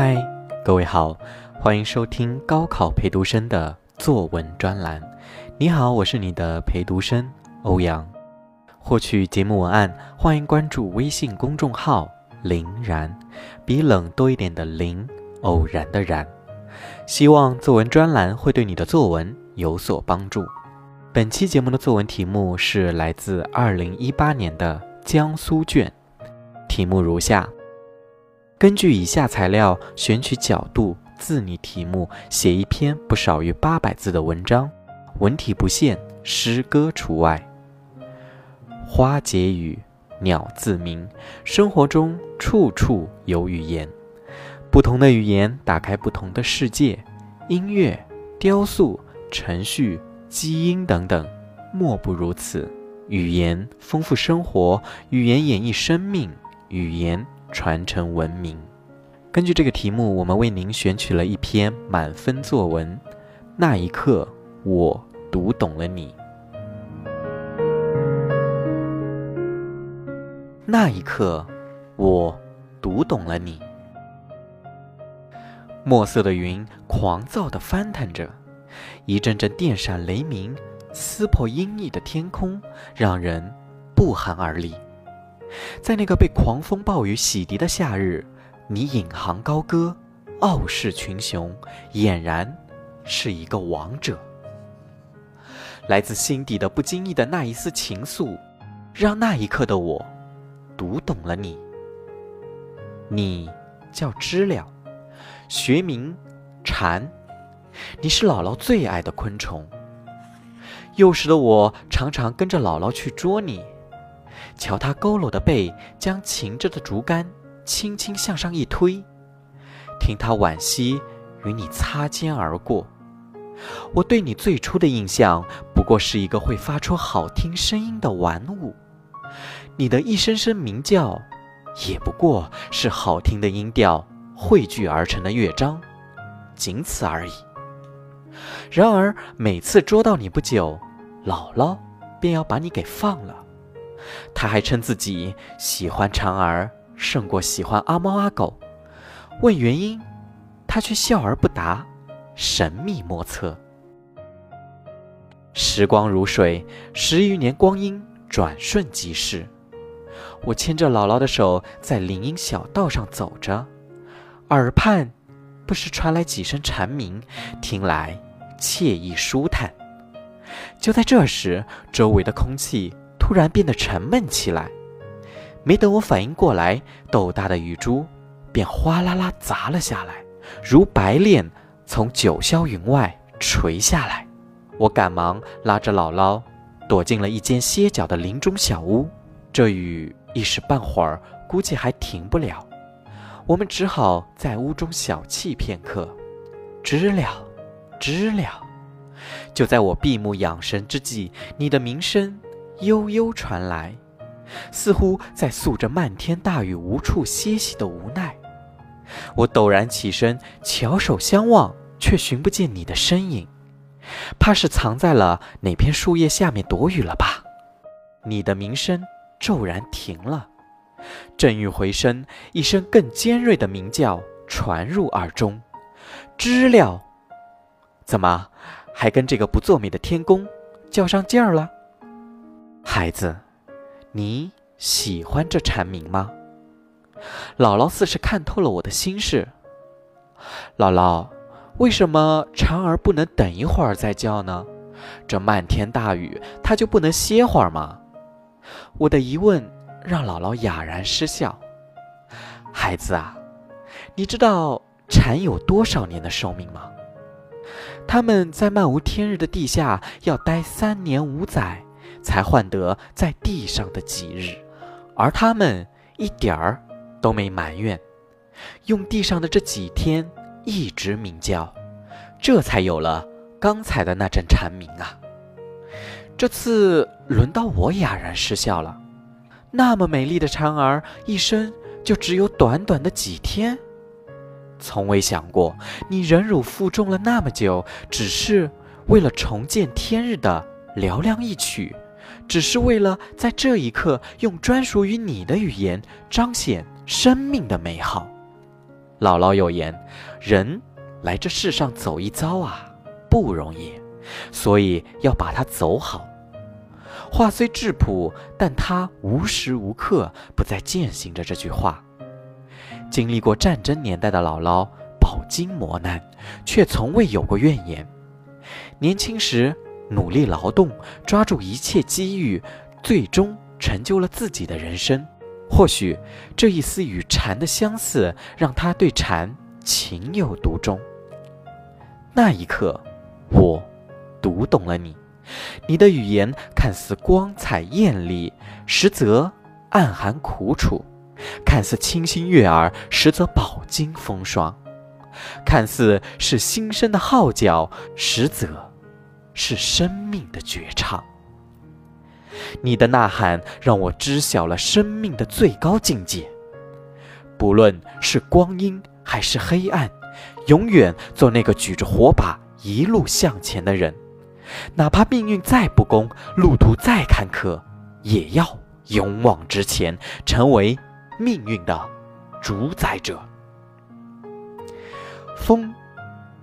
嗨，各位好，欢迎收听高考陪读生的作文专栏。你好，我是你的陪读生欧阳。获取节目文案，欢迎关注微信公众号“林然”，比冷多一点的林，偶然的然。希望作文专栏会对你的作文有所帮助。本期节目的作文题目是来自2018年的江苏卷，题目如下。根据以下材料选取角度，自拟题目，写一篇不少于八百字的文章，文体不限，诗歌除外。花解语，鸟自鸣，生活中处处有语言，不同的语言打开不同的世界。音乐、雕塑、程序、基因等等，莫不如此。语言丰富生活，语言演绎生命，语言。传承文明。根据这个题目，我们为您选取了一篇满分作文。那一刻，我读懂了你。那一刻，我读懂了你。墨色的云狂躁地翻腾着，一阵阵电闪雷鸣撕破阴翳的天空，让人不寒而栗。在那个被狂风暴雨洗涤的夏日，你引吭高歌，傲视群雄，俨然是一个王者。来自心底的不经意的那一丝情愫，让那一刻的我读懂了你。你叫知了，学名蝉，你是姥姥最爱的昆虫。幼时的我常常跟着姥姥去捉你。瞧他佝偻的背，将擎着的竹竿轻轻向上一推；听他惋惜与你擦肩而过。我对你最初的印象，不过是一个会发出好听声音的玩物。你的一声声鸣叫，也不过是好听的音调汇聚而成的乐章，仅此而已。然而每次捉到你不久，姥姥便要把你给放了。他还称自己喜欢蝉儿胜过喜欢阿猫阿狗，问原因，他却笑而不答，神秘莫测。时光如水，十余年光阴转瞬即逝。我牵着姥姥的手在林荫小道上走着，耳畔不时传来几声蝉鸣，听来惬意舒坦。就在这时，周围的空气。突然变得沉闷起来，没等我反应过来，豆大的雨珠便哗啦啦砸了下来，如白练从九霄云外垂下来。我赶忙拉着姥姥躲进了一间歇脚的林中小屋。这雨一时半会儿估计还停不了，我们只好在屋中小憩片刻。知了，知了，就在我闭目养神之际，你的鸣声。悠悠传来，似乎在诉着漫天大雨无处歇息的无奈。我陡然起身，翘首相望，却寻不见你的身影，怕是藏在了哪片树叶下面躲雨了吧？你的鸣声骤然停了，正欲回身，一声更尖锐的鸣叫传入耳中。知了，怎么还跟这个不作美的天公较上劲儿了？孩子，你喜欢这蝉鸣吗？姥姥似是看透了我的心事。姥姥，为什么蝉儿不能等一会儿再叫呢？这漫天大雨，它就不能歇会儿吗？我的疑问让姥姥哑然失笑。孩子啊，你知道蝉有多少年的寿命吗？它们在漫无天日的地下要待三年五载。才换得在地上的几日，而他们一点儿都没埋怨，用地上的这几天一直鸣叫，这才有了刚才的那阵蝉鸣啊！这次轮到我哑然失笑了。那么美丽的蝉儿，一生就只有短短的几天，从未想过你忍辱负重了那么久，只是为了重见天日的嘹亮一曲。只是为了在这一刻用专属于你的语言彰显生命的美好。姥姥有言：“人来这世上走一遭啊，不容易，所以要把它走好。”话虽质朴，但他无时无刻不在践行着这句话。经历过战争年代的姥姥饱经磨难，却从未有过怨言。年轻时努力劳动，抓住一切机遇，最终成就了自己的人生。或许这一丝与禅的相似，让他对禅情有独钟。那一刻，我读懂了你。你的语言看似光彩艳丽，实则暗含苦楚；看似清新悦耳，实则饱经风霜；看似是心声的号角，实则是生命的绝唱。你的呐喊让我知晓了生命的最高境界，不论是光阴还是黑暗，永远做那个举着火把一路向前的人。哪怕命运再不公，路途再坎坷，也要勇往直前，成为命运的主宰者。风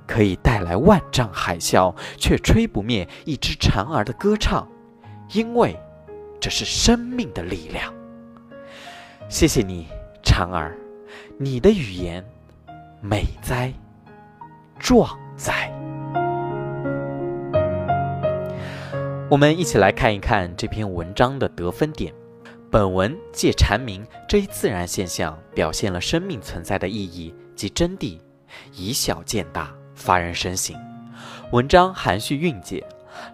可以带来万丈海啸，却吹不灭一只蝉儿的歌唱，因为这是生命的力量。谢谢你，蝉儿，你的语言美哉，壮哉。我们一起来看一看这篇文章的得分点。本文借蝉鸣这一自然现象，表现了生命存在的意义及真谛，以小见大，发人深省。文章含蓄蕴解，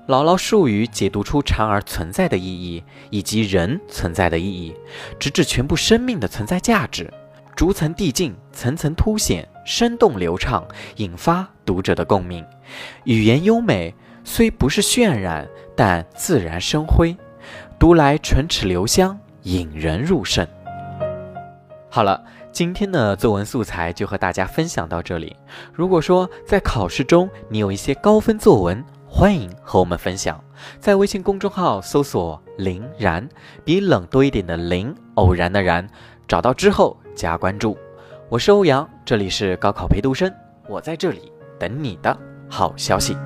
牢牢术语解读出蝉儿存在的意义以及人存在的意义，直至全部生命的存在价值，逐层递进，层层凸显，生动流畅，引发读者的共鸣。语言优美，虽不是渲染。但自然生辉，读来唇齿留香，引人入胜。好了，今天的作文素材就和大家分享到这里。如果说在考试中你有一些高分作文，欢迎和我们分享，在微信公众号搜索“林然”，比冷多一点的林，偶然的然，找到之后加关注。我是欧阳，这里是高考陪读生，我在这里等你的好消息。